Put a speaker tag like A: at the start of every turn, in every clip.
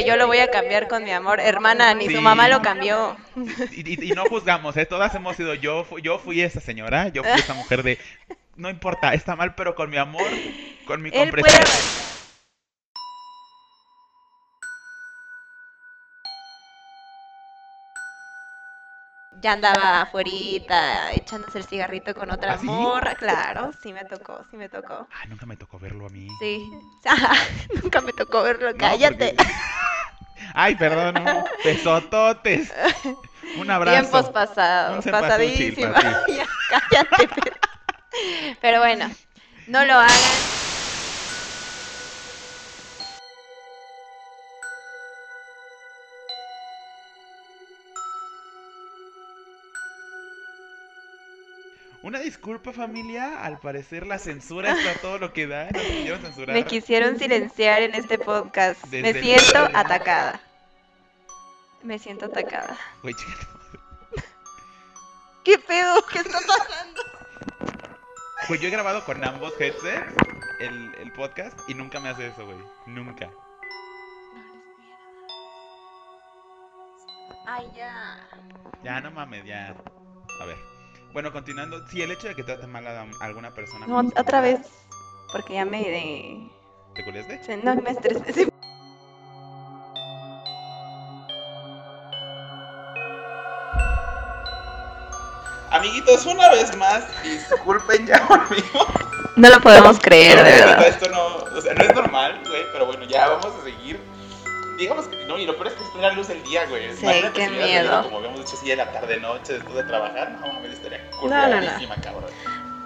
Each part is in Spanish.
A: Yo lo voy a cambiar con mi amor. Hermana, ni su mamá lo cambió.
B: Y, y- y no juzgamos, ¿eh? Todas hemos sido, yo, yo fui esa señora, yo fui esa mujer de, no importa, está mal, pero con mi amor, con mi comprensión.
A: Ya andaba afuerita echándose el cigarrito con otra
B: ¿Ah, sí?
A: morra. Claro, sí me tocó, sí me tocó.
B: Ay, nunca me tocó verlo a mí.
A: Sí. Nunca me tocó verlo,
B: No,
A: cállate.
B: porque- Ay, perdón, no. Besototes. Un abrazo.
A: Tiempos pasados. Ya, cállate. Pero... pero bueno, no lo hagan.
B: Disculpa, familia. Al parecer la censura está a todo lo que da. Nos quisieron censurar.
A: Me quisieron silenciar en este podcast.
B: Desde
A: Me
B: el-
A: siento atacada. Me siento atacada.
B: Güey,
A: ¿Qué pedo? ¿Qué está pasando?
B: Güey, yo he grabado con ambos headsets el, el podcast y nunca me hace eso, güey. Nunca.
A: Ay, ya.
B: Ya, no mames, ya. A ver. Bueno, continuando. Sí, el hecho de que trate mal a alguna persona.
A: No, otra vez. Porque ya me. De...
B: ¿Te culiaste?
A: No me estresé. Sí.
B: Amiguitos, una vez más, disculpen ya conmigo.
A: No lo podemos creer, de verdad.
B: Esto no, o sea, no es normal, güey, pero bueno, ya vamos a seguir. Digamos que no, y lo peor es que es plena luz del día, güey.
A: Sí,
B: Imagínate
A: qué
B: si
A: miedo.
B: Como habíamos dicho, así de la tarde, noche, después de trabajar, no mames, estaría
A: No, no,
B: cabrón.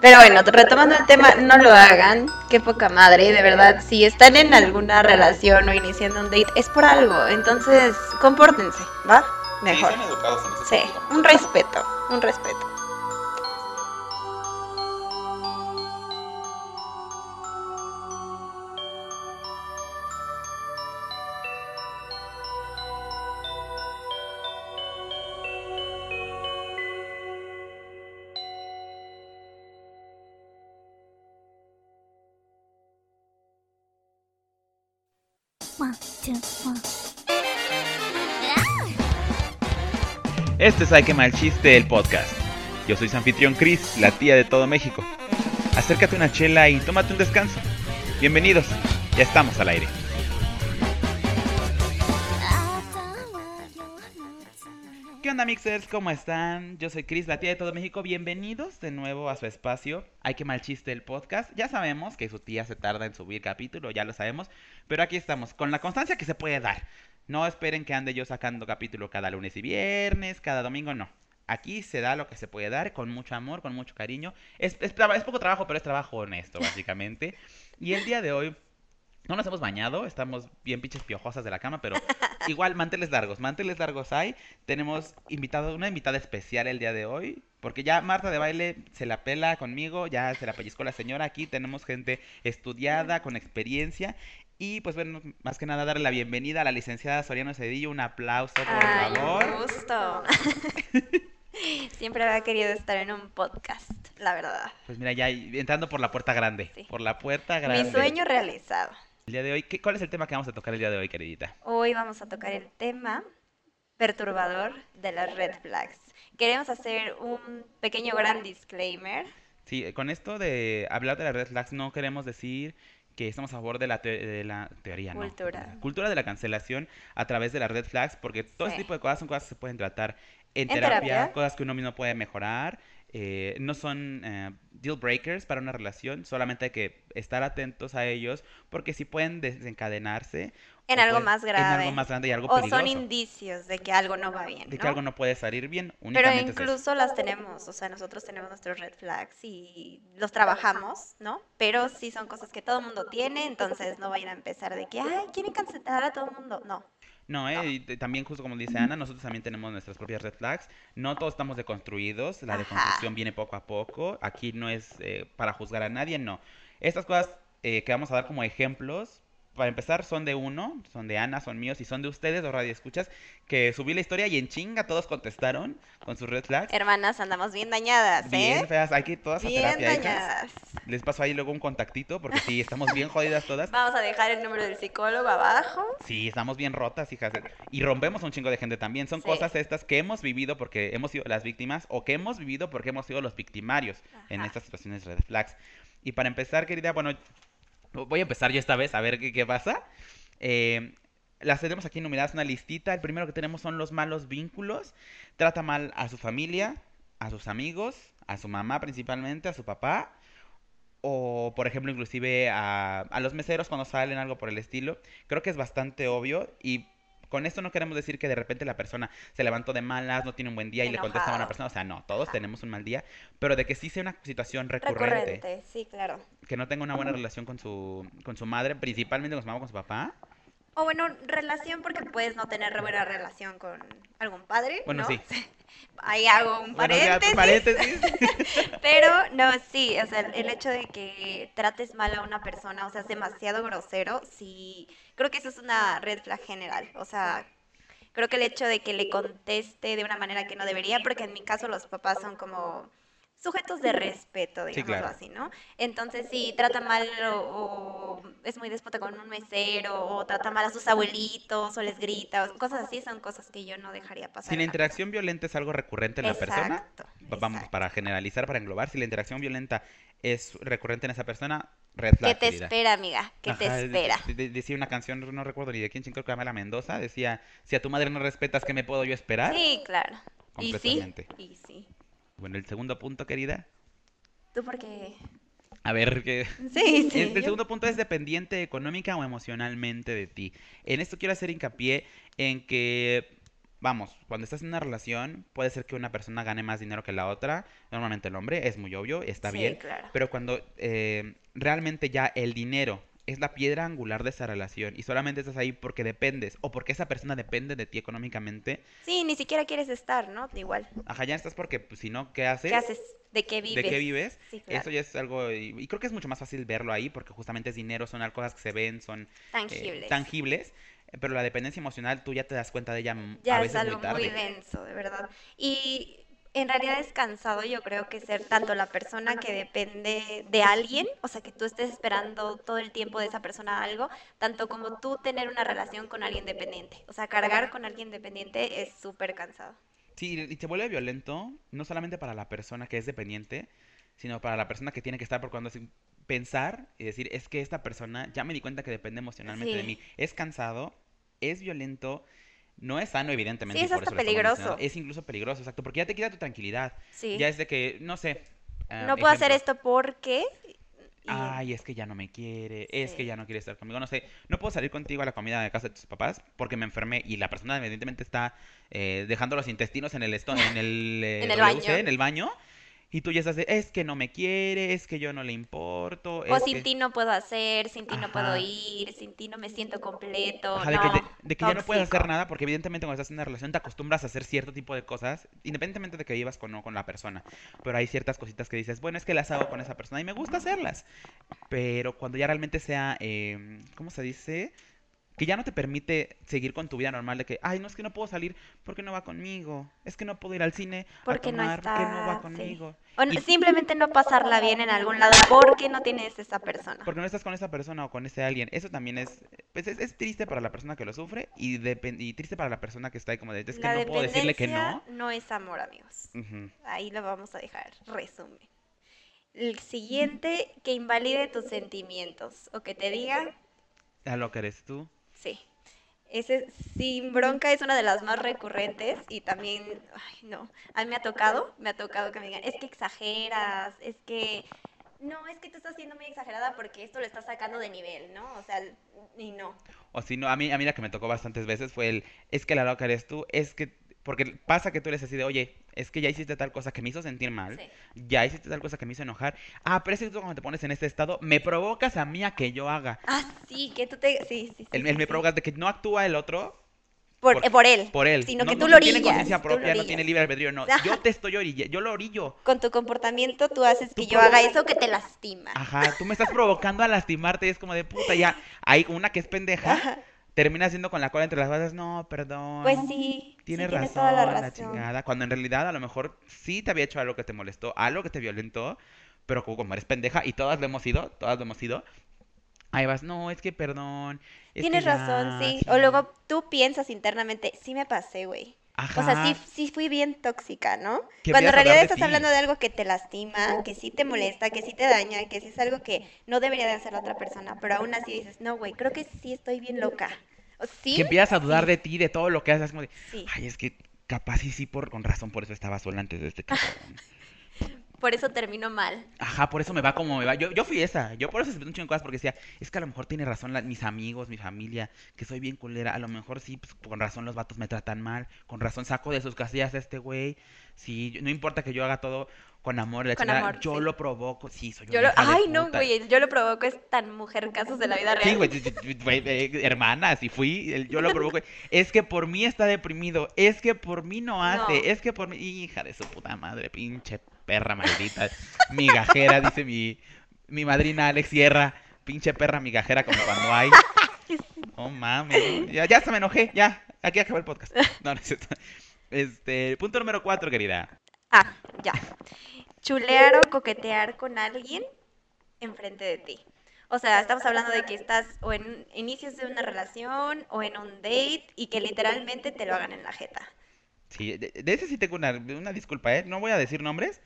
A: Pero bueno, retomando el tema, no lo hagan. Qué poca madre, de verdad. Si están en alguna relación o iniciando un date, es por algo. Entonces, compórtense, ¿va? Mejor.
B: Sí, sean educados en ese
A: Sí,
B: sentido.
A: un respeto, un respeto.
B: Este es Ay que mal chiste, el podcast. Yo soy su anfitrión Chris, la tía de todo México. Acércate una chela y tómate un descanso. Bienvenidos, ya estamos al aire. ¿Qué onda mixers? ¿Cómo están? Yo soy Chris, la tía de todo México. Bienvenidos de nuevo a su espacio. Hay que mal chiste el podcast. Ya sabemos que su tía se tarda en subir capítulo, ya lo sabemos. Pero aquí estamos, con la constancia que se puede dar. No esperen que ande yo sacando capítulo cada lunes y viernes, cada domingo, no. Aquí se da lo que se puede dar, con mucho amor, con mucho cariño. Es, es, poco trabajo, pero es trabajo honesto, básicamente. Y el día de hoy no nos hemos bañado, estamos bien pinches piojosas de la cama, pero igual manteles largos, manteles largos hay. Tenemos invitado, una invitada especial el día de hoy, porque ya Marta de baile se la pela conmigo, ya se la pellizcó la señora. Aquí tenemos gente estudiada, con experiencia. Y pues bueno, más que nada darle la bienvenida a la licenciada Soriano Cedillo. Un aplauso, por
A: Ay,
B: favor.
A: un gusto. Siempre había querido estar en un podcast, la verdad.
B: Pues mira, ya entrando por la puerta grande.
A: Sí.
B: Por la puerta grande.
A: Mi sueño realizado.
B: El día de hoy, ¿qué- ¿cuál es el tema que vamos a tocar el día de hoy, queridita?
A: Hoy vamos a tocar el tema perturbador de las red flags. Queremos hacer un pequeño gran disclaimer.
B: Sí, eh, con esto de hablar de las red flags no queremos decir que estamos a favor de la, te- de la teoría, ¿no?
A: Cultura.
B: La cultura de la cancelación a través de las red flags, porque todo
A: Sí.
B: este tipo de cosas son cosas que se pueden tratar en,
A: En
B: terapia,
A: terapia.
B: cosas que uno mismo puede mejorar, eh, no son eh, deal breakers para una relación, solamente hay que estar atentos a ellos, porque sí pueden desencadenarse
A: En
B: o
A: algo
B: pueden-
A: más
B: en algo
A: grave.
B: más grande y algo
A: O
B: peligroso,
A: son indicios de que algo no va bien,
B: de que
A: ¿no?
B: algo no puede salir bien,
A: Pero
B: únicamente es eso.
A: incluso las tenemos, o sea, nosotros tenemos nuestros red flags y los trabajamos, ¿no? Pero sí son cosas que todo mundo tiene, entonces no vayan a empezar de que, ay, quieren cancelar a todo el mundo. No,
B: No, eh, y t- también justo como dice Ana, nosotros también tenemos nuestras propias red flags. No todos estamos deconstruidos, la
A: Ajá.
B: deconstrucción viene poco a poco. Aquí no es eh, para juzgar a nadie, no. Estas cosas eh, que vamos a dar como ejemplos, para empezar, son de uno, son de Ana, son míos y son de ustedes, los radioescuchas, que subí la historia y en chinga todos contestaron con sus red flags.
A: Hermanas, andamos bien dañadas,
B: Bien
A: ¿eh?
B: feas, hay que ir todas a
A: Bien
B: terapia, hijas.
A: dañadas.
B: Les paso ahí luego un contactito, porque sí, estamos bien jodidas todas.
A: Vamos a dejar el número del psicólogo abajo.
B: Sí, estamos bien rotas, hijas. Y rompemos a un chingo de gente también. Son
A: Sí.
B: cosas estas que hemos vivido porque hemos sido las víctimas o que hemos vivido porque hemos sido los victimarios en
A: Ajá.
B: estas situaciones red flags. Y para empezar, querida, bueno, voy a empezar yo esta vez a ver qué, qué pasa. Eh, las tenemos aquí enumeradas una listita. El primero que tenemos son los malos vínculos. Trata mal a su familia, a sus amigos, a su mamá principalmente, a su papá. O, por ejemplo, inclusive a, a los meseros cuando salen, algo por el estilo. Creo que es bastante obvio y con esto no queremos decir que de repente la persona se levantó de malas, no tiene un buen día y le contesta a una persona. O sea, no, todos
A: Ajá.
B: tenemos un mal día, pero de que sí sea una situación recurrente,
A: Recurrente, sí, claro.
B: que no tenga una buena relación con su, con su madre, principalmente con su mamá o con su papá.
A: O bueno, relación porque puedes no tener buena relación con algún padre,
B: Bueno,
A: ¿no?
B: sí.
A: Ahí hago un
B: Bueno, ya,
A: paréntesis.
B: paréntesis.
A: Pero no, sí, o sea, el hecho de que trates mal a una persona, o sea, es demasiado grosero, sí, creo que eso es una red flag general, o sea, creo que el hecho de que le conteste de una manera que no debería, porque en mi caso los papás son como sujetos de respeto,
B: Sí,
A: digámoslo
B: claro.
A: así, ¿no? Entonces, si trata mal o, o es muy déspota con un mesero, o trata mal a sus abuelitos, o les grita, o cosas así, son cosas que yo no dejaría pasar.
B: Si la interacción violenta es algo recurrente en la persona, vamos
A: exacto.
B: para generalizar, para englobar, si la interacción violenta es recurrente en esa persona, red flag.
A: ¿Qué te
B: querida.
A: espera, amiga? ¿Qué te
B: Ajá,
A: espera?
B: de- de- decía una canción, no recuerdo ni de quién, creo que Amela Mendoza, decía, si a tu madre no respetas, ¿qué me puedo yo esperar?
A: Sí, claro. Y sí,
B: Completamente.
A: y sí.
B: Bueno, el segundo punto, querida.
A: ¿Tú por qué?
B: A ver, que
A: Sí, sí.
B: el
A: yo-
B: segundo punto es dependiente económica o emocionalmente de ti. En esto quiero hacer hincapié en que, vamos, cuando estás en una relación, puede ser que una persona gane más dinero que la otra. Normalmente el hombre, es muy obvio, está
A: Sí,
B: bien.
A: claro.
B: Pero cuando eh, realmente ya el dinero es la piedra angular de esa relación y solamente estás ahí porque dependes o porque esa persona depende de ti económicamente,
A: Sí, ni siquiera quieres estar, ¿no? Igual.
B: ajá, ya estás porque pues, si no, ¿qué haces?
A: ¿Qué haces? ¿De qué vives?
B: ¿De qué vives?
A: Sí, claro.
B: Eso ya es algo, y, y creo que es mucho más fácil verlo ahí porque justamente es dinero, son cosas que se ven, son eh,
A: Tangibles.
B: Pero la dependencia emocional tú ya te das cuenta de ella
A: Ya
B: a
A: es
B: veces
A: algo
B: muy tarde.
A: muy denso, de verdad. Y en realidad es cansado, yo creo que ser tanto la persona que depende de alguien, o sea, que tú estés esperando todo el tiempo de esa persona algo, tanto como tú tener una relación con alguien dependiente. O sea, cargar con alguien dependiente es súper cansado.
B: Sí, y se vuelve violento, no solamente para la persona que es dependiente, sino para la persona que tiene que estar por cuando pensar y decir, es que esta persona ya me di cuenta que depende emocionalmente de mí. Es cansado, es violento, no es sano, evidentemente.
A: Sí, es
B: por
A: hasta
B: eso
A: peligroso.
B: Es incluso peligroso, exacto, porque ya te quita tu tranquilidad.
A: Sí.
B: Ya es de que, no sé. ah,
A: no puedo hacer esto porque... y-
B: Ay, es que ya no me quiere, es que ya no quiere estar conmigo, no sé, no puedo salir contigo a la comida de casa de tus papás porque me enfermé y la persona evidentemente está eh, dejando los intestinos en el en el, eh,
A: En el
B: WC, en el baño y tú ya estás de, es que no me quiere, es que yo no le importo,
A: O sin
B: que...
A: ti no puedo hacer, sin ti no puedo ir, sin ti no me siento completo.
B: Ajá, de que, de, de que ya no puedes hacer nada porque evidentemente cuando estás en una relación te acostumbras a hacer cierto tipo de cosas, independientemente de que vivas con o no con la persona. Pero hay ciertas cositas que dices, bueno, es que las hago con esa persona y me gusta hacerlas. Pero cuando ya realmente sea, eh, ¿cómo se dice? Que ya no te permite seguir con tu vida normal de que, ay, no es que no puedo salir porque no va conmigo. Es que no puedo ir al cine
A: Porque
B: a
A: no
B: tomar porque no
A: está,
B: va
A: sí.
B: conmigo.
A: O
B: Y-
A: simplemente no pasarla bien en algún lado porque no tienes esa persona.
B: Porque no estás con esa persona o con ese alguien. Eso también es, pues es, es triste para la persona que lo sufre y, y triste para la persona que está ahí como de, es que
A: La
B: no puedo decirle que no.
A: no es amor, amigos. Ahí lo vamos a dejar. Resumen. El siguiente, que invalide tus sentimientos o que te diga,
B: A lo que eres tú.
A: Ese sin bronca es una de las más recurrentes y también, ay, no, a mí me ha tocado, me ha tocado que me digan, es que exageras, es que, no, es que tú estás siendo muy exagerada porque esto lo estás sacando de nivel, ¿no? O sea, y no.
B: O si no, a mí, a mí la que me tocó bastantes veces fue el, es que la loca eres tú, es que, porque pasa que tú eres así de, oye, es que ya hiciste tal cosa que me hizo sentir mal,
A: Sí.
B: ya hiciste tal cosa que me hizo enojar, ah, pero es que tú cuando te pones en este estado, me provocas a mí a que yo haga.
A: Ah, sí, que tú te, sí, sí, sí.
B: El,
A: sí,
B: me provocas de que no actúa el otro,
A: Por,
B: Por-
A: eh, por él.
B: por él.
A: Sino
B: no,
A: que
B: no-
A: tú
B: no
A: lo
B: tiene
A: orillas.
B: conciencia
A: tú lo
B: propia, no tiene libre albedrío, no.
A: Ajá.
B: Yo te estoy orillando, yo lo orillo.
A: Con tu comportamiento tú haces que
B: Tú
A: yo haga eso que te lastima.
B: Ajá, tú me estás provocando a lastimarte y es como de puta, ya. Hay una que es pendeja,
A: Ajá.
B: Termina haciendo con la cola entre las patas, no, perdón.
A: Pues sí.
B: Tienes
A: sí,
B: razón,
A: toda la
B: la,
A: razón.
B: chingada. Cuando en realidad a lo mejor sí te había hecho algo que te molestó, algo que te violentó, pero como, eres pendeja, y todas lo hemos sido, todas lo hemos sido, ahí vas, no, es que perdón. es que
A: Tienes
B: ya,
A: razón, sí. O luego tú piensas internamente, sí me pasé, güey.
B: Ajá.
A: O sea, sí, sí fui bien tóxica, ¿no? Cuando en realidad estás
B: ti.
A: hablando de algo que te lastima, que sí te molesta, que sí te daña, que sí es algo que no debería de hacer la otra persona, pero aún así dices, no, güey, creo que sí estoy bien loca. ¿O sí?
B: Que empiezas a dudar
A: Sí.
B: de ti, de todo lo que haces, como de,
A: Sí.
B: ay, es que capaz y sí, por, con razón, por eso estaba sola antes de este cabrón.
A: Por eso termino mal.
B: Ajá, por eso me va como me va. Yo, yo fui esa. Yo por eso se un chingo de cosas porque decía, es que a lo mejor tiene razón la- mis amigos, mi familia, que soy bien culera. A lo mejor sí, pues con razón los vatos me tratan mal. Con razón saco de sus casillas a este güey. Sí, no importa que yo haga todo con amor, la
A: Con
B: chingada,
A: amor,
B: yo
A: sí.
B: lo provoco. Sí, soy
A: Yo
B: una
A: lo...
B: hija de
A: Ay, no,
B: puta.
A: güey, yo lo provoco, es tan mujer casos de la vida real.
B: Sí, güey, eh, hermana, si fui, el- yo lo provoco. Es que por mí está deprimido, es que por mí no hace,
A: No.
B: es que por mí, hija de su puta madre, pinche perra maldita, migajera, dice mi, mi madrina Alex Sierra, pinche perra migajera como cuando hay. Oh mames, ya, ya se me enojé, ya, aquí acabó el podcast. No, no es cierto. Este, punto número cuatro, querida.
A: Ah, ya. Chulear o coquetear con alguien enfrente de ti. O sea, estamos hablando de que estás o en inicios de una relación o en un date y que literalmente te lo hagan en la jeta.
B: Sí, de, de ese sí tengo una, una disculpa, ¿eh? No voy a decir nombres,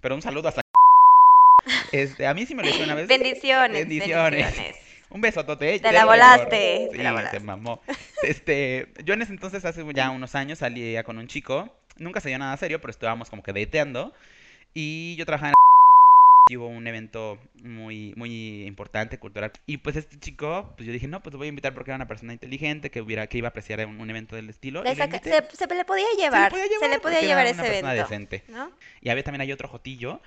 B: pero un saludo hasta... Este, a mí sí me lo hizo una vez.
A: Bendiciones,
B: Bendiciones.
A: bendiciones.
B: Un besotote.
A: Te
B: ya
A: la volaste,
B: favor.
A: te la
B: Sí,
A: volaste.
B: se mamó. Este, yo en ese entonces, hace ya unos años, salía con un chico. Nunca se dio nada serio, pero estábamos como que dateando. Y yo trabajaba en hubo un evento muy, muy importante, cultural. Y pues este chico, pues yo dije, no, pues lo voy a invitar porque era una persona inteligente, que hubiera, que iba a apreciar un, un evento del estilo.
A: Le
B: y
A: saca- se, se le podía
B: Se le
A: llevar,
B: podía
A: se le
B: llevar,
A: podía llevar
B: era
A: ese
B: una persona
A: evento.
B: decente.
A: ¿no?
B: Y había también hay otro jotillo.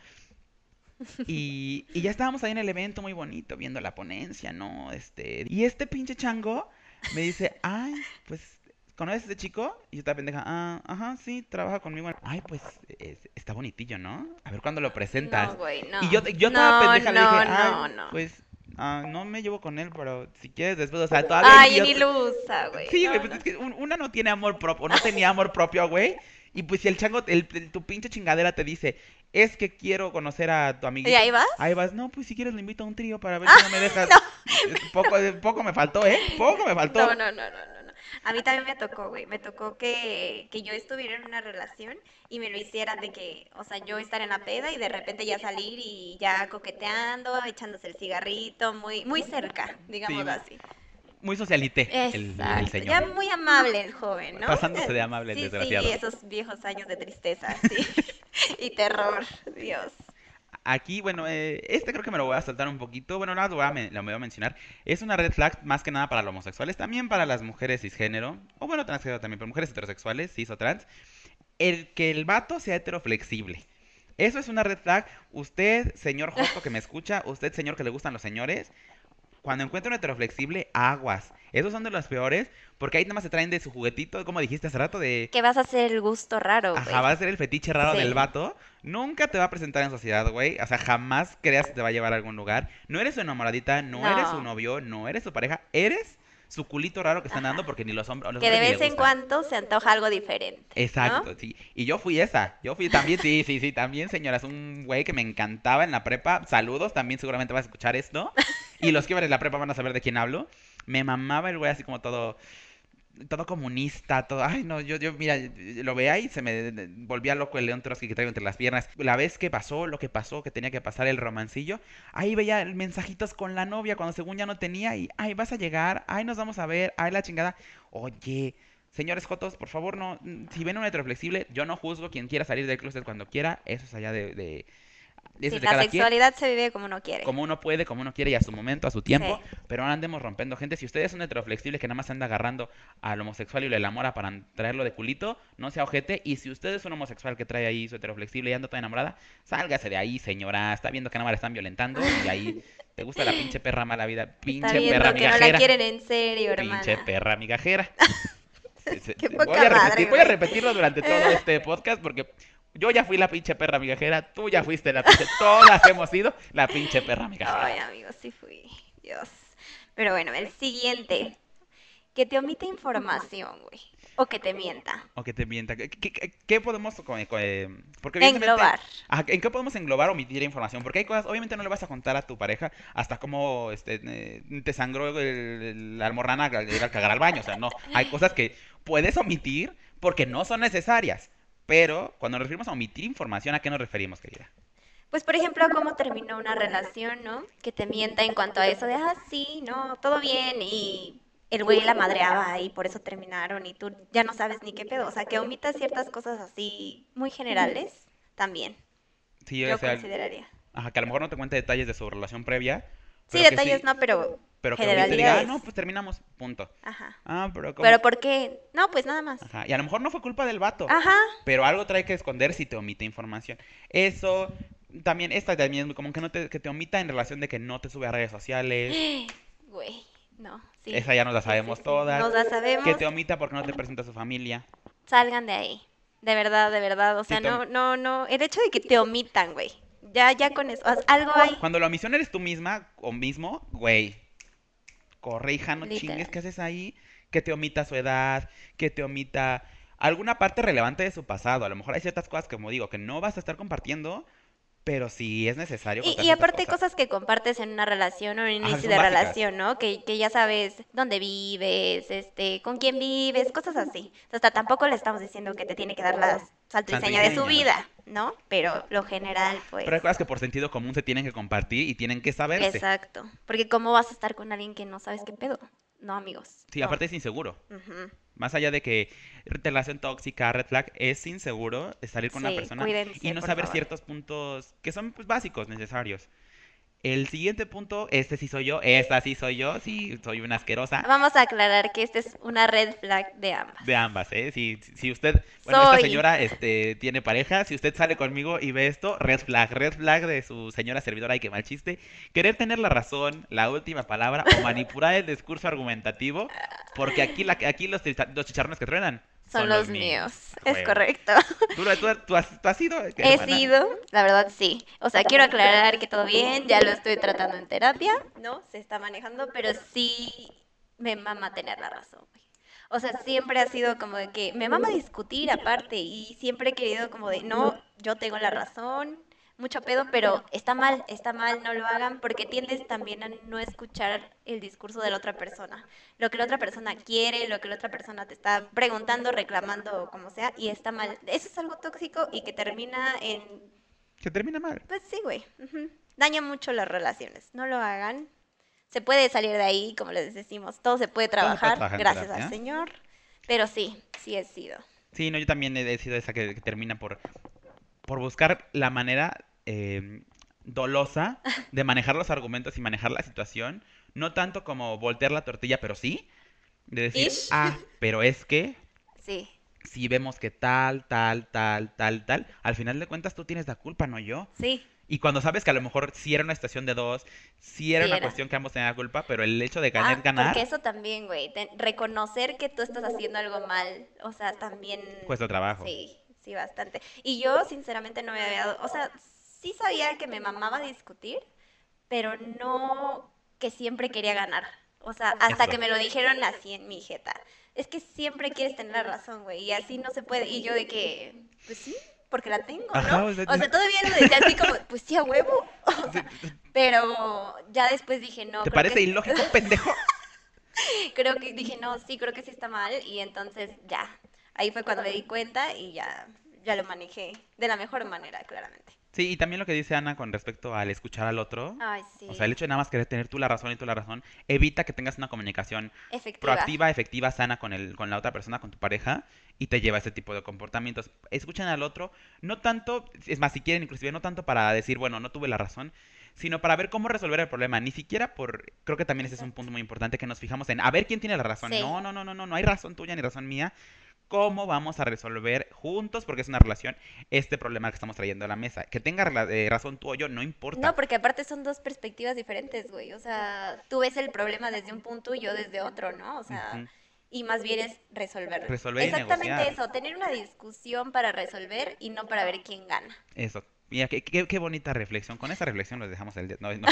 B: Y, y ya estábamos ahí en el evento muy bonito, viendo la ponencia, ¿no? Este, y este pinche chango me dice, ay, pues, ¿conoces a este chico? Y yo estaba pendeja, ah, ajá, sí, trabaja conmigo. Ay, pues, es- está bonitillo, ¿no? A ver cuándo lo presentas.
A: No, güey, no.
B: Y yo, yo toda
A: no,
B: pendeja le
A: no,
B: dije,
A: no,
B: ay,
A: no.
B: pues, ah, no me llevo con él, pero si quieres después, o sea, todavía...
A: Ay,
B: yo-
A: ni ilusa, güey.
B: Sí,
A: no,
B: güey, pues
A: no.
B: es que un- una no tiene amor propio, o no tenía amor propio, güey. Y pues si el chango, el, el- tu pinche chingadera te dice, es que quiero conocer a tu amiguito.
A: ¿Y ahí vas?
B: Ahí vas, no, pues si quieres lo invito a un trío para ver si no me dejas. Eh, Poco, poco me faltó, ¿eh? Poco me faltó.
A: No, no, no, no, no, no. A mí también me tocó, güey. Me tocó que, que yo estuviera en una relación y me lo hicieran de que, o sea, yo estar en la peda y de repente ya salir y ya coqueteando, echándose el cigarrito, muy, muy cerca, digamos
B: Sí,
A: así.
B: Muy socialite el, el señor.
A: Ya muy amable el joven, ¿no?
B: Pasándose de amable el
A: sí,
B: desgraciado.
A: Sí, esos viejos años de tristeza, sí. y terror, Dios.
B: Aquí, bueno, eh, este creo que me lo voy a saltar un poquito. Bueno, nada, lo voy, a lo voy a mencionar. Es una red flag más que nada para los homosexuales, también para las mujeres cisgénero, o bueno, transgénero también, pero mujeres heterosexuales, cis o trans. El que el vato sea heteroflexible. Eso es una red flag. Usted, señor Joto que me escucha, usted, señor que le gustan los señores, cuando encuentra un heteroflexible, aguas. Esos son de los peores, porque ahí nada más se traen de su juguetito, como dijiste hace rato, de...
A: Que vas a hacer el gusto raro, güey.
B: Ajá, va a ser el fetiche raro
A: Sí.
B: del vato. Nunca te va a presentar en sociedad, güey. O sea, jamás creas que te va a llevar a algún lugar. No eres su enamoradita, no, eres su
A: No.
B: novio, no eres su pareja. Eres su culito raro que están dando porque ni los hombres. los
A: Que de
B: hombres
A: vez en cuando se antoja algo diferente. ¿no?
B: Exacto, sí. Y yo fui esa. Yo fui también, sí, sí, sí, también, señoras. Un güey que me encantaba en la prepa. Saludos, también seguramente vas a escuchar esto. Y los que van en la prepa van a saber de quién hablo. Me mamaba el güey así como todo. Todo comunista, todo. Ay, no, yo, yo, mira, lo veía y se me volvía loco el León Trotsky que traigo entre las piernas. La vez que pasó, lo que pasó, que tenía que pasar el romancillo. Ahí veía mensajitos con la novia cuando según ya no tenía. Y, ay, vas a llegar. Ay, nos vamos a ver. Ay, la chingada. Oye, Señores Jotos, por favor, no. Si ven un heteroflexible, yo no juzgo quien quiera salir del closet cuando quiera. Eso es allá de.
A: Sí, la
B: quien.
A: sexualidad se vive como uno quiere.
B: Como uno puede, como uno quiere y a su momento, a su tiempo.
A: Sí.
B: Pero no andemos rompiendo gente. Si usted es un heteroflexible que nada más anda agarrando al homosexual y lo enamora para traerlo de culito, no sea ojete. Y si usted es un homosexual que trae ahí su heteroflexible y anda toda enamorada, sálgase de ahí, señora. Está viendo que nada más la están violentando y ahí te gusta la pinche perra mala vida. Pinche perra
A: que no
B: migajera.
A: la quieren en serio, hermana.
B: pinche perra migajera.
A: Qué
B: voy, a repetir- voy a repetirlo durante todo este podcast porque yo ya fui la pinche perra migajera, tú ya fuiste la pinche, todas hemos sido la pinche perra migajera.
A: Ay, amigos, sí fui. Dios. Pero bueno, el siguiente. Que te omita información, güey. O que te mienta.
B: O que te mienta. ¿Qué, qué- qué- qué podemos eh, eh, porque
A: Englobar.
B: Ajá, ¿En qué podemos englobar o omitir información? Porque hay cosas, obviamente no le vas a contar a tu pareja hasta cómo este, eh, te sangró la almorrana al cagar al baño. O sea, no. Hay cosas que puedes omitir porque no son necesarias. Pero cuando nos referimos a omitir información, ¿a qué nos referimos, querida?
A: Pues, por ejemplo, cómo terminó una relación, ¿no? Que te mienta en cuanto a eso de, ah, sí, no, todo bien, y el güey la madreaba y por eso terminaron y tú ya no sabes ni qué pedo. O sea, que omitas ciertas cosas así muy generales, también,
B: Sí,
A: yo
B: o sea,
A: consideraría.
B: ajá, que a lo mejor no te cuente detalles de su relación previa.
A: Sí, detalles no, pero
B: Pero que ahorita diga, ah, no, pues terminamos, punto.
A: Ajá.
B: Ah, pero ¿cómo?
A: Pero ¿por qué? No, pues nada más.
B: Ajá, Y a lo mejor no fue culpa del vato.
A: Ajá.
B: Pero algo trae que esconder si te omite información. Eso, también, esta también es muy común que, no te, que te omita en relación de que no te sube a redes sociales.
A: Güey, no, sí.
B: Esa ya nos la
A: Sí, sí,
B: sabemos
A: sí.
B: todas.
A: Nos la sabemos.
B: Que te omita porque no te presenta a su familia.
A: Salgan de ahí. De verdad, de verdad. O sea, no, no, no. El hecho de que te omitan, güey. Ya, ya con eso. Algo hay.
B: Cuando la omisión eres tú misma o mismo, güey. Corre, hija, no
A: Literal.
B: chingues, ¿qué haces ahí? Que te omita su edad, que te omita alguna parte relevante de su pasado. A lo mejor hay ciertas cosas, como digo, que no vas a estar compartiendo, pero sí es necesario
A: Y, y aparte
B: cosas.
A: cosas que compartes en una relación o en un inicio de
B: básicas.
A: relación, ¿no? Que, que ya sabes dónde vives, este, con quién vives, cosas así. O sea, tampoco le estamos diciendo que te tiene que dar la saltriseña de su vida, ¿no? Pero lo general, pues.
B: Pero hay cosas que por sentido común se tienen que compartir y tienen que saberse.
A: Exacto. Porque ¿cómo vas a estar con alguien que no sabes qué pedo? No, amigos.
B: Sí,
A: no.
B: aparte es inseguro. Más allá de que relación tóxica, red flag, es inseguro salir con
A: Sí,
B: una persona
A: cuídense,
B: y no saber
A: favor.
B: ciertos puntos que son pues, básicos, necesarios. El siguiente punto, este sí soy yo, esta sí soy yo, sí soy una asquerosa
A: Vamos a aclarar que esta es una red flag de ambas.
B: de ambas, ¿eh? Si, si usted, bueno, esta señora este, tiene pareja, si usted sale conmigo y ve esto, red flag, red flag de su señora servidora, ay, qué mal chiste, querer tener la razón, la última palabra o manipular el discurso argumentativo, porque aquí, la, aquí los, los chicharrones que truenan
A: Son, los míos. Es correcto.
B: ¿Tú, tú- tú has, tú has sido?
A: He
B: hermana?
A: sido, la verdad sí. O sea, quiero aclarar que todo bien, ya lo estoy tratando en terapia, ¿no? Se está manejando, pero sí me mama tener la razón. O sea, siempre ha sido como de que me mama discutir aparte y siempre he querido como de, no, yo tengo la razón, mucho pedo, pero está mal, está mal, no lo hagan porque tiendes también a no escuchar el discurso de la otra persona. Lo que la otra persona quiere, lo que la otra persona te está preguntando, reclamando o como sea, y está mal. Eso es algo tóxico y que termina en...
B: Que termina mal.
A: Pues sí, güey. Daña mucho las relaciones. No lo hagan. Se puede salir de ahí, como les decimos. Todo se puede trabajar, gracias
B: terapia.
A: al Señor. Pero sí, sí he sido.
B: Sí, no, yo también he sido esa que, que termina por, por buscar la manera eh, dolosa de manejar los argumentos y manejar la situación. No tanto como voltear la tortilla, pero sí. De decir,
A: Ish.
B: ah, pero es que
A: Sí,
B: si vemos que tal, tal, tal, tal, tal, al final de cuentas tú tienes la culpa, no yo.
A: sí.
B: Y cuando sabes que a lo mejor sí era una situación de dos, sí era
A: Sí
B: una
A: era.
B: cuestión que ambos tenían la culpa, pero el hecho de
A: Ah,
B: ganar, ganar,
A: porque eso también, güey. reconocer que tú estás haciendo algo mal. O sea, también...
B: cuesta trabajo.
A: Sí, sí, bastante. Y yo, sinceramente, no me había dado... O sea, sí sabía que me mamaba discutir, pero no que siempre quería ganar. O sea, hasta
B: Eso.
A: que me lo dijeron así en mi jeta. Es que siempre quieres tener la razón, güey, y así no se puede. Y yo de que, pues sí, porque la tengo, ¿no?
B: Ajá, o
A: o,
B: sea,
A: todavía lo decía así como, pues sí, a huevo. O sea, pero ya después dije, no.
B: ¿Te
A: creo
B: parece
A: que-
B: ilógico, pendejo?
A: Creo que dije, no, sí, creo que sí está mal. Y entonces ya, ahí fue cuando me di cuenta y ya, ya lo manejé de la mejor manera, claramente.
B: Sí, y también lo que dice Ana con respecto al escuchar al otro.
A: Ay, sí.
B: O sea, el hecho de nada más querer tener tú la razón y tú la razón, evita que tengas una comunicación
A: Efectiva.
B: proactiva, efectiva, sana con el, con la otra persona, con tu pareja, y te lleva a ese tipo de comportamientos. Escuchen al otro, no tanto, es más, si quieren, inclusive, no tanto para decir, bueno, no tuve la razón, sino para ver cómo resolver el problema. Ni siquiera por, creo que también ese es un punto muy importante, que nos fijamos en, a ver quién tiene la razón.
A: Sí.
B: No, no, no, no, no, no hay razón tuya ni razón mía. ¿Cómo vamos a resolver juntos, porque es una relación, este problema que estamos trayendo a la mesa? Que tenga eh, razón tú o yo, no importa.
A: No, porque aparte son dos perspectivas diferentes, güey. O sea, tú ves el problema desde un punto y yo desde otro, ¿no? O sea, y más bien es resolverlo.
B: Resolver y
A: Exactamente
B: negociar.
A: eso, tener una discusión para resolver y no para ver quién gana.
B: Eso. Mira, qué, qué- qué bonita reflexión. Con esa reflexión los dejamos el día. No, no.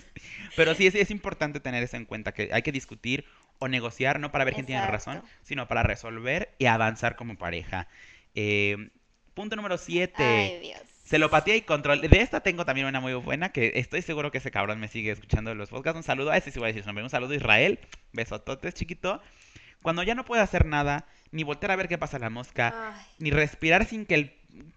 B: Pero sí es, es importante tener eso en cuenta, que hay que discutir o negociar, no para ver quién tiene razón, sino para resolver y avanzar como pareja. Eh, punto número 7.
A: Ay, Dios.
B: Celopatía y control. De esta tengo también una muy buena que estoy seguro que ese cabrón me sigue escuchando en los podcasts. Un saludo a ese sí voy a decir su nombre. Un saludo a Israel. Besototes, chiquito. Cuando ya no puede hacer nada, ni voltear a ver qué pasa en la mosca,
A: Ay,
B: ni respirar sin que el,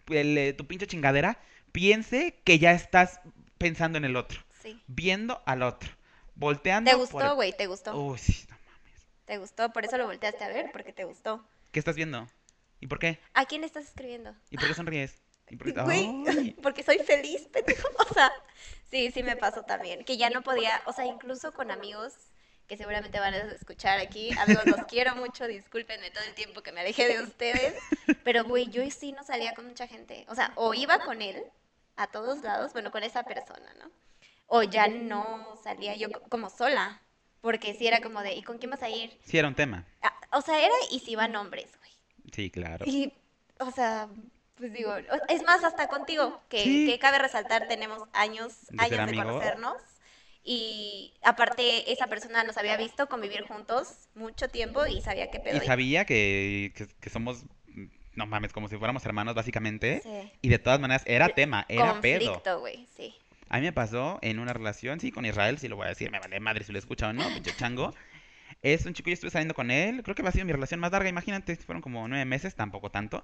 B: el, eh, tu pinche chingadera piense que ya estás pensando en el otro,
A: sí.
B: viendo al otro, volteando
A: ¿Te gustó, güey? ¿Te gustó?
B: Uy, sí, no mames.
A: ¿Te gustó? Por eso lo volteaste a ver, porque te gustó.
B: ¿Qué estás viendo? ¿Y por qué?
A: ¿A quién estás escribiendo?
B: ¿Y por qué sonríes? ¿Y por qué...
A: Güey, porque soy feliz, pendejo. O sea, sí, sí me pasó también. Que ya no podía, o sea, incluso con amigos que seguramente van a escuchar aquí. Amigos, los quiero mucho, discúlpenme todo el tiempo que me alejé de ustedes. Pero, güey, yo sí no salía con mucha gente. O sea, o iba con él a todos lados, bueno, con esa persona, ¿no? O ya no salía yo co- como sola. Porque sí era como de, ¿y con quién vas a ir?
B: Sí, era un tema.
A: Ah, O sea, era y si iban hombres, güey.
B: Sí, claro.
A: Y, o sea, pues digo, es más, hasta contigo, que,
B: Sí.
A: que cabe resaltar, tenemos años,
B: De
A: años de conocernos. Y aparte, esa persona nos había visto convivir juntos mucho tiempo y sabía qué pedo.
B: Y sabía que, que, que somos, no mames, como si fuéramos hermanos básicamente.
A: Sí.
B: Y de todas maneras era tema, era pedo.
A: Conflicto, güey, sí.
B: A mí me pasó en una relación, sí, con Israel, sí lo voy a decir, me vale madre si lo escucha o no, pinche chango. Es un chico, yo estuve saliendo con él, creo que va a ser mi relación más larga, imagínate, fueron como nueve meses, tampoco tanto.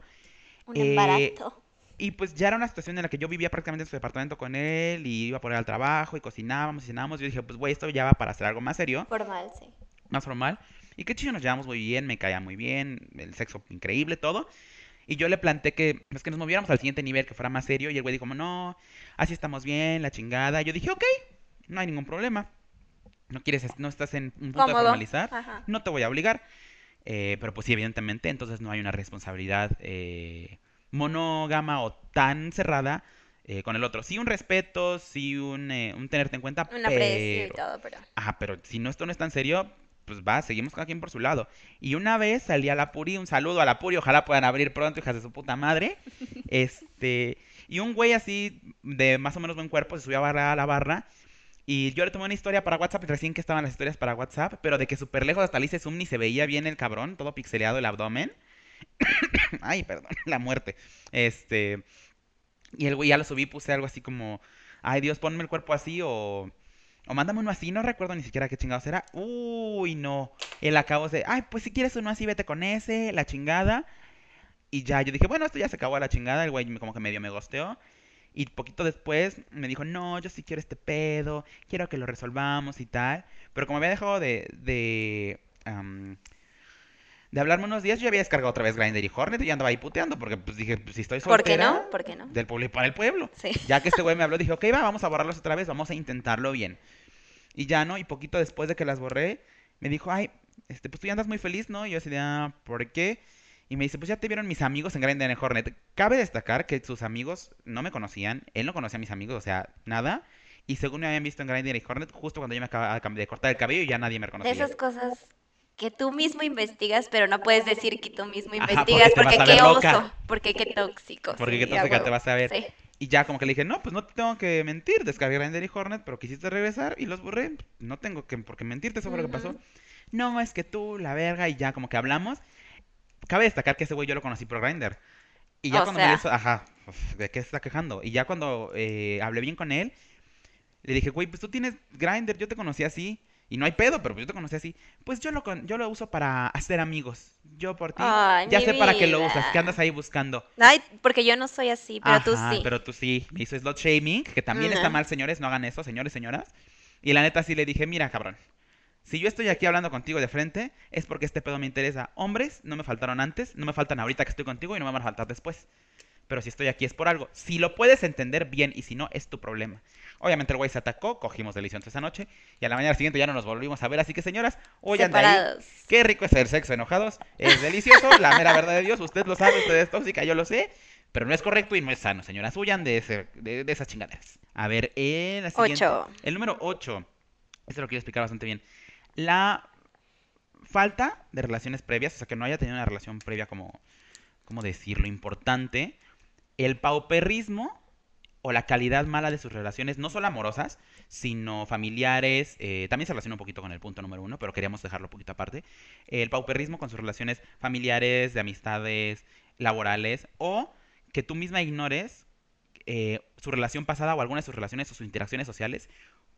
A: Un
B: Eh,
A: embarazo.
B: Y pues ya era una situación en la que yo vivía prácticamente en su departamento con él y iba por él al trabajo y cocinábamos y cenábamos. Yo dije, pues güey, esto ya va para hacer algo más serio,
A: Formal, sí.
B: más formal. Y qué chido, nos llevamos muy bien, me caía muy bien, el sexo increíble, todo. Y yo le planteé que, pues, que nos moviéramos al siguiente nivel, que fuera más serio. Y el güey dijo, no, así estamos bien, la chingada. Y yo dije, ok, no hay ningún problema. No quieres, no estás en un punto de
A: Cómodo.
B: formalizar,
A: Ajá.
B: no te voy a obligar. Eh, pero pues sí, evidentemente, entonces no hay una responsabilidad eh, monógama o tan cerrada eh, con el otro. Sí un respeto, sí un, eh, un tenerte en cuenta,
A: Un aprecio y
B: pero...
A: todo, pero.
B: Ajá, pero si no esto no es tan serio, pues va, seguimos cada quien por su lado. Y una vez salí a la Puri, un saludo a la Puri, ojalá puedan abrir pronto, hijas de su puta madre. Este, y un güey así de más o menos buen cuerpo se subió a, barra- a la barra. Y yo le tomé una historia para WhatsApp, recién que estaban las historias para WhatsApp, pero de que súper lejos hasta le hice zoom ni se veía bien el cabrón, todo pixeleado el abdomen. Ay, perdón, la muerte. Este, y el güey ya lo subí, puse algo así como, ay Dios, ponme el cuerpo así o, o mándame uno así, no recuerdo ni siquiera qué chingados era. Uy, no. El acabó de, ay, pues si quieres uno así, vete con ese, la chingada. Y ya, yo dije, bueno, esto ya se acabó la chingada, el güey como que medio me gosteó. Y poquito después me dijo, no, yo sí quiero este pedo, quiero que lo resolvamos y tal. Pero como había dejado de, de, de hablarme unos días, yo ya había descargado otra vez Grindr y Hornet y ya andaba ahí puteando, porque pues dije, pues si estoy
A: ¿Por qué
B: soltera,
A: no? ¿Por qué no?
B: del pueblo para el pueblo.
A: Sí.
B: Ya que este güey me habló, dije, ok, va, vamos a borrarlos otra vez, vamos a intentarlo bien. Y ya, ¿no? Y poquito después de que las borré, me dijo, ay, este, pues tú ya andas muy feliz, ¿no? Y yo así de, ah, ¿por qué? Y me dice, pues ya te vieron mis amigos en Grindr y Hornet. Cabe destacar que sus amigos no me conocían, él no conocía a mis amigos, o sea, nada. Y según me habían visto en Grindr y Hornet, justo cuando yo me acababa de cortar el cabello y ya nadie me
A: De
B: reconocía.
A: esas cosas que tú mismo investigas, pero no puedes decir que tú mismo
B: Ajá,
A: investigas,
B: porque
A: qué oso, porque qué tóxico.
B: Porque
A: sí,
B: qué tóxica te vas a ver.
A: Sí.
B: Y ya como que le dije, no, pues no te tengo que mentir, descargué Grindr y Hornet, pero quisiste regresar y los borré. No tengo que, por qué mentirte, eso fue lo que pasó. No, es que tú, la verga, y ya como que hablamos. Cabe destacar que ese güey yo lo conocí por Grindr. Y ya
A: O
B: cuando
A: sea.
B: me hizo, ajá, uf, ¿de qué se está quejando? Y ya cuando eh, hablé bien con él, le dije, güey, pues tú tienes Grindr, yo te conocí así. Y no hay pedo, pero pues yo te conocí así. Pues yo lo, con- yo lo uso para hacer amigos. Yo por ti.
A: Ay,
B: ya sé para qué lo usas, que andas ahí buscando.
A: Ay, porque yo no soy así, pero tú sí.
B: pero tú sí. Me hizo slot shaming, que también está mal, señores, no hagan eso, señores, señoras. Y la neta sí le dije, mira, cabrón, si yo estoy aquí hablando contigo de frente, es porque este pedo me interesa. Hombres no me faltaron antes, no me faltan ahorita que estoy contigo y no me van a faltar después. Pero si estoy aquí es por algo. Si lo puedes entender bien y si no, es tu problema. Obviamente el güey se atacó, cogimos delicioso esa noche y a la mañana siguiente ya no nos volvimos a ver. Así que señoras, huyan de ahí.
A: Separados.
B: Qué rico es el sexo enojados. Es delicioso, la mera verdad de Dios. Usted lo sabe, usted es tóxica, yo lo sé. Pero no es correcto y no es sano, señoras. Huyan de, ese, de, de esas chingaderas. A ver, en la siguiente.
A: Ocho.
B: El número 8. Esto lo quiero explicar bastante bien. La falta de relaciones previas, o sea, que no haya tenido una relación previa como, ¿cómo decirlo? Importante. El pauperrismo o la calidad mala de sus relaciones, no solo amorosas, sino familiares, eh, también se relaciona un poquito con el punto número uno, pero queríamos dejarlo un poquito aparte. El pauperrismo con sus relaciones familiares, de amistades, laborales, o que tú misma ignores eh, su relación pasada o alguna de sus relaciones o sus interacciones sociales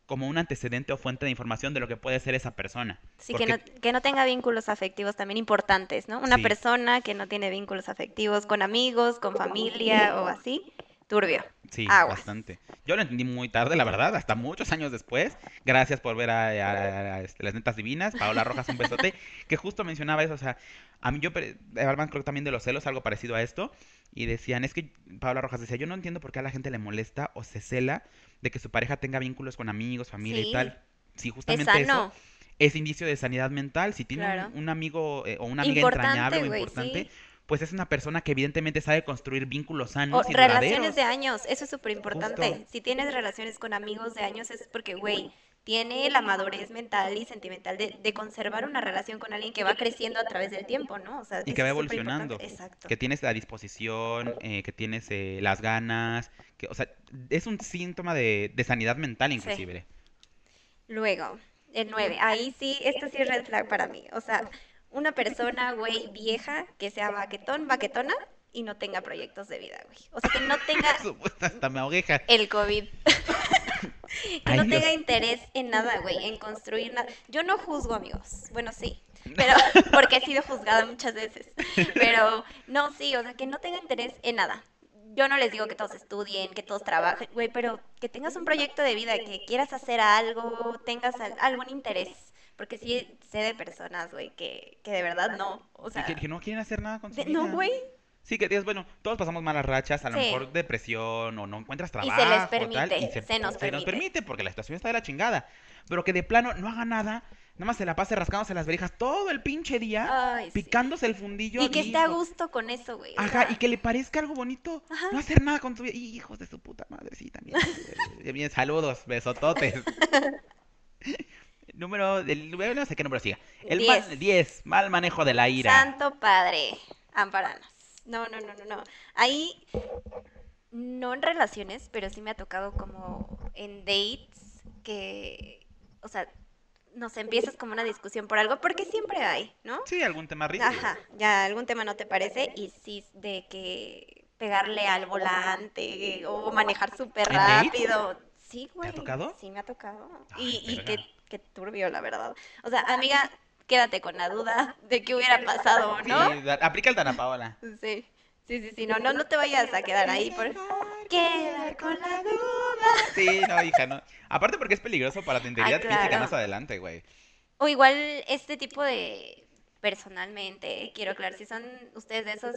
B: como un antecedente o fuente de información de lo que puede ser esa persona.
A: Sí, que no, que no tenga vínculos afectivos también importantes, ¿no? Una
B: Sí.
A: persona que no tiene vínculos afectivos con amigos, con familia o así, turbio.
B: Sí,
A: Aguas.
B: bastante. Yo lo entendí muy tarde, la verdad, hasta muchos años después. Gracias por ver a, a- a- a, este, las netas divinas. Paola Rojas, un besote. que justo mencionaba eso. O sea, a mí yo hablaban creo también de los celos, algo parecido a esto. Y decían, es que Paola Rojas decía, yo no entiendo por qué a la gente le molesta o se cela de que su pareja tenga vínculos con amigos, familia
A: Sí.
B: y tal. Sí, justamente eso es indicio de sanidad mental. Si tiene un-
A: Claro.
B: un, amigo eh, o una amiga
A: Importante,
B: entrañable o importante,
A: sí.
B: Pues es una persona que evidentemente sabe construir vínculos
A: O
B: sanos y
A: relaciones
B: duraderos.
A: de años, eso es súper importante. Si tienes relaciones con amigos de años es porque, güey, tiene la madurez mental y sentimental de, de conservar una relación con alguien que va creciendo a través del tiempo, ¿no? O sea,
B: Y que va evolucionando.
A: Exacto.
B: que tienes la disposición, eh, que tienes eh, las ganas, que, o sea, es un síntoma de, de sanidad mental inclusive.
A: Luego, el 9. Ahí sí, esto sí es red flag para mí. O sea, una persona, güey, vieja, que sea baquetón, baquetona y no tenga proyectos de vida, güey. O sea, que no tenga
B: hasta me ahogueja.
A: el COVID. que
B: Ay,
A: no
B: Dios.
A: tenga interés en nada, güey, en construir nada. Yo no juzgo, amigos. Bueno, sí. Pero, porque he sido juzgada muchas veces. Pero, no, sí, o sea, que no tenga interés en nada. Yo no les digo que todos estudien, que todos trabajen, güey, pero que tengas un proyecto de vida, que quieras hacer algo, tengas al- algún interés. Porque sí sé de personas, güey, que, que de verdad no. O sea,
B: que, que no quieren hacer nada con su
A: de-
B: vida.
A: no, güey.
B: Sí, que digas, bueno, todos pasamos malas rachas, a lo
A: Sí.
B: mejor depresión o no encuentras
A: Y
B: trabajo.
A: se les
B: tal,
A: permite,
B: y
A: se nos permite.
B: porque la situación está de la chingada. Pero que de plano no haga nada, nada más se la pase rascándose las verijas todo el pinche día,
A: Ay, sí.
B: picándose el fundillo.
A: Y que esté a gusto con eso, güey.
B: Ajá, y que le parezca algo bonito.
A: Ajá.
B: No hacer nada con tu vida. Hijos de su puta madre, sí, también. Bien, saludos, besototes. número, el, no sé qué número siga. El
A: Diez.
B: mal- 10, mal manejo de la ira.
A: Santo Padre, amparanos. No, no, no, no, no. Ahí, no en relaciones, pero sí me ha tocado como en dates que, o sea, no sé, empiezas como una discusión por algo, porque siempre hay, ¿no?
B: Sí, algún tema rígido.
A: Ajá, ya algún tema no te parece y sí de que pegarle al volante o manejar súper rápido. Sí, güey.
B: tocado?
A: Sí, me ha tocado.
B: Ay,
A: y y
B: verga.
A: Qué, turbio, la verdad. O sea, amiga, quédate con la duda de qué hubiera pasado, ¿no?
B: Sí, da- aplica el Dana Paola.
A: Sí, sí, sí, sí, no, no, no te vayas a quedar ahí por quedar con la duda.
B: Sí, no, hija, no. Aparte porque es peligroso para tu integridad física
A: claro.
B: más adelante, güey.
A: O igual este tipo de, personalmente, quiero aclarar, si son ustedes de esos,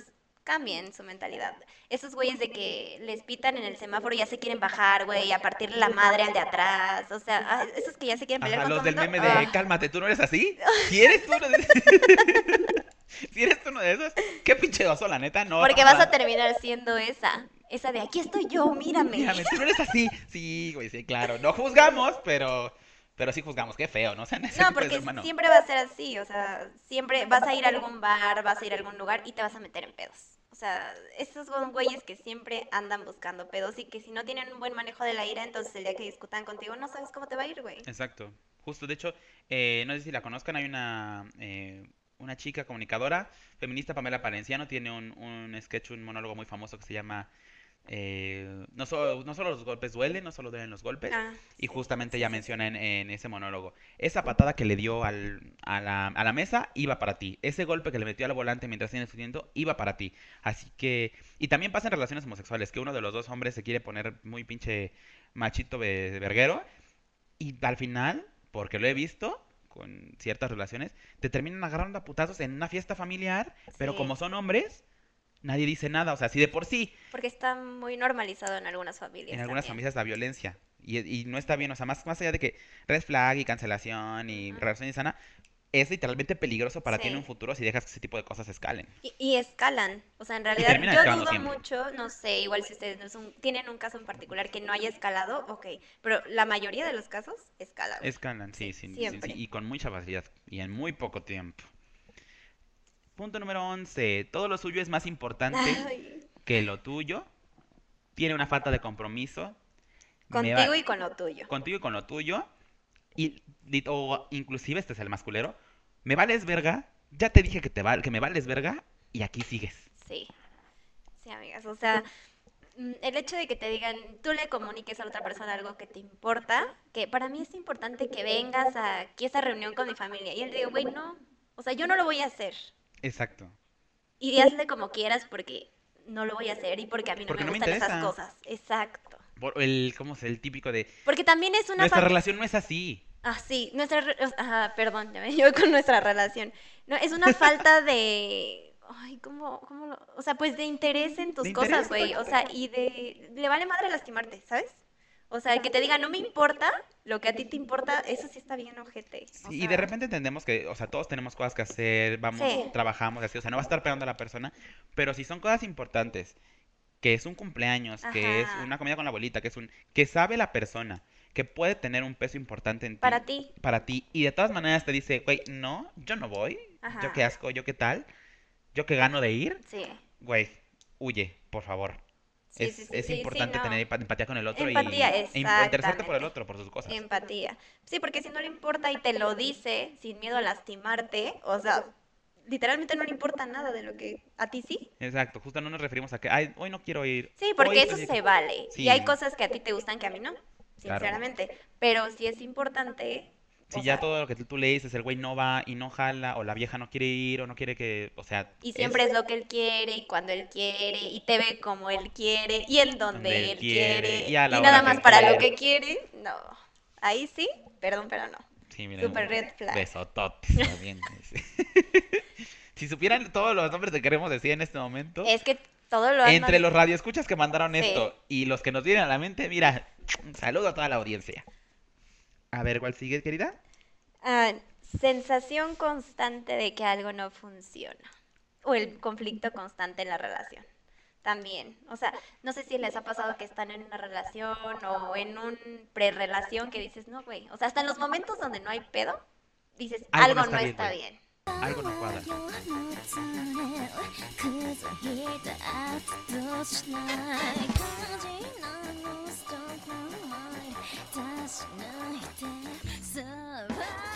A: cambien su mentalidad. Esos güeyes de que les pitan en el semáforo y ya se quieren bajar, güey, a partirle la madre al de atrás. O sea, ah, esos que ya se quieren pelear
B: Ajá,
A: con
B: los del meme de
A: ah.
B: cálmate, ¿tú no eres así? Si eres tú uno de Si eres tú uno de esos, qué pinche oso, la neta, no.
A: Porque
B: no,
A: vas a
B: no.
A: terminar siendo esa. Esa de aquí estoy yo, mírame.
B: Mírame, tú no eres así. Sí, güey, sí, claro. No juzgamos, pero pero sí juzgamos. Qué feo, ¿no? O sea,
A: No,
B: tipo de
A: porque siempre va a ser así, o sea, siempre vas a ir a algún bar, vas a ir a algún lugar y te vas a meter en pedos. O sea, estos son güeyes que siempre andan buscando pedos y que si no tienen un buen manejo de la ira, entonces el día que discutan contigo no sabes cómo te va a ir, güey.
B: Exacto. Justo, de hecho, eh, no sé si la conozcan, hay una, eh, una chica comunicadora, feminista, Pamela Palenciano, tiene un, un sketch, un monólogo muy famoso que se llama eh, no, solo, no solo los golpes duelen, no solo duelen los golpes.
A: Ah,
B: Y justamente
A: sí,
B: ella
A: sí,
B: menciona en, en ese monólogo, esa patada que le dio al, a, la, a la mesa iba para ti, ese golpe que le metió al volante mientras tiene discutiendo iba para ti. Así que, y también pasa en relaciones homosexuales, que uno de los dos hombres se quiere poner muy pinche machito ve- verguero y al final, porque lo he visto con ciertas relaciones, te terminan agarrando a putazos en una fiesta familiar, pero
A: Sí.
B: como son hombres, nadie dice nada, o sea, si de por sí
A: Porque está muy normalizado en algunas familias.
B: en algunas
A: también.
B: familias la violencia. Y, y no está bien, o sea, más, más allá de que red flag y cancelación y
A: Ajá.
B: relación insana, es literalmente peligroso para ti en
A: Sí.
B: un futuro si dejas que ese tipo de cosas escalen.
A: Y, y escalan. O sea, en realidad yo dudo
B: siempre.
A: mucho, no sé, igual si ustedes no son- tienen un caso en particular que no haya escalado, ok. Pero la mayoría de los casos escalan.
B: Escalan, sí, sí, sí, sí, y con mucha facilidad y en muy poco tiempo. Punto número 11. Todo lo suyo es más importante
A: Ay,
B: que lo tuyo. Tiene una falta de compromiso. va-
A: contigo y con lo tuyo.
B: contigo y con lo tuyo. Y, o inclusive este es el masculero. Me vales verga. Ya te dije que te val- que me vales verga y aquí sigues.
A: Sí. Sí, amigas. O sea, mm, el hecho de que te digan, tú le comuniques a otra persona algo que te importa, que para mí es importante que vengas a aquí a esa reunión con mi familia. Y él digo, güey, no. O sea, yo no lo voy a hacer.
B: Exacto.
A: Y hazle como quieras porque no lo voy a hacer y porque a mí no
B: Porque
A: me
B: no me
A: gustan esas cosas. Exacto.
B: Por el, ¿cómo es? El típico de
A: Porque también es una
B: nuestra relación no es así.
A: Ah, sí, nuestra... Ajá, perdón, ya me llevo con nuestra relación. No, es una falta de... Ay, ¿cómo, cómo lo...? O sea, pues de interés en tus
B: De
A: cosas, güey. O sea, y de... Le vale madre lastimarte, ¿sabes? O sea, que te diga, no me importa, lo que a ti te importa, eso sí está bien ojete. O
B: Sí, y de repente entendemos que, o sea, todos tenemos cosas que hacer, vamos,
A: Sí.
B: trabajamos así, o sea, no va a estar pegando a la persona, pero si son cosas importantes, que es un cumpleaños, que es una comida con la abuelita, que es un, que sabe la persona, que puede tener un peso importante en ti,
A: Para ti.
B: para ti, y de todas maneras te dice, güey, no, yo no voy, yo
A: Ajá.
B: qué asco, yo qué tal, yo qué gano de ir,
A: Sí.
B: güey, huye, por favor.
A: Sí,
B: es
A: sí, sí,
B: es
A: sí, sí,
B: importante
A: no.
B: tener empa- empatía con el otro
A: Empatía,
B: y, e interesarte por el otro, por sus cosas.
A: Empatía. Sí, porque si no le importa y te lo dice sin miedo a lastimarte, o sea, literalmente no le importa nada de lo que a ti sí.
B: Exacto, justo no nos referimos a que, ay, hoy no quiero ir.
A: Sí, porque
B: hoy
A: eso se vale.
B: Sí.
A: Y hay cosas que a ti te gustan que a mí no,
B: Claro.
A: sinceramente. Pero si es importante.
B: Si
A: o
B: ya
A: sea,
B: todo lo que tú le dices, el güey no va y no jala, o la vieja no quiere ir, o no quiere que, o sea...
A: Y siempre es... lo que él quiere, y cuando él quiere, y te ve como él quiere, y en donde
B: Donde
A: él
B: quiere,
A: quiere,
B: y a la
A: y nada más para lo que quiere, no. Ahí sí, perdón, pero no.
B: Sí, miren,
A: Super red flag.
B: Besototes también. si supieran todos los nombres que queremos decir en este momento,
A: Es que todo lo
B: entre los radioescuchas que mandaron
A: Sí.
B: esto y los que nos vienen a la mente, mira, un saludo a toda la audiencia. A ver, ¿cuál sigue, querida?
A: Ah, sensación constante de que algo no funciona. O el conflicto constante en la relación. También. O sea, no sé si les ha pasado que están en una relación o en un prerelación que dices, no, güey. O sea, hasta en los momentos donde no hay pedo, dices,
B: Algo
A: algo,
B: no está
A: está,
B: bien,
A: bien.
B: Algo no cuadra.
C: 出しないでさあ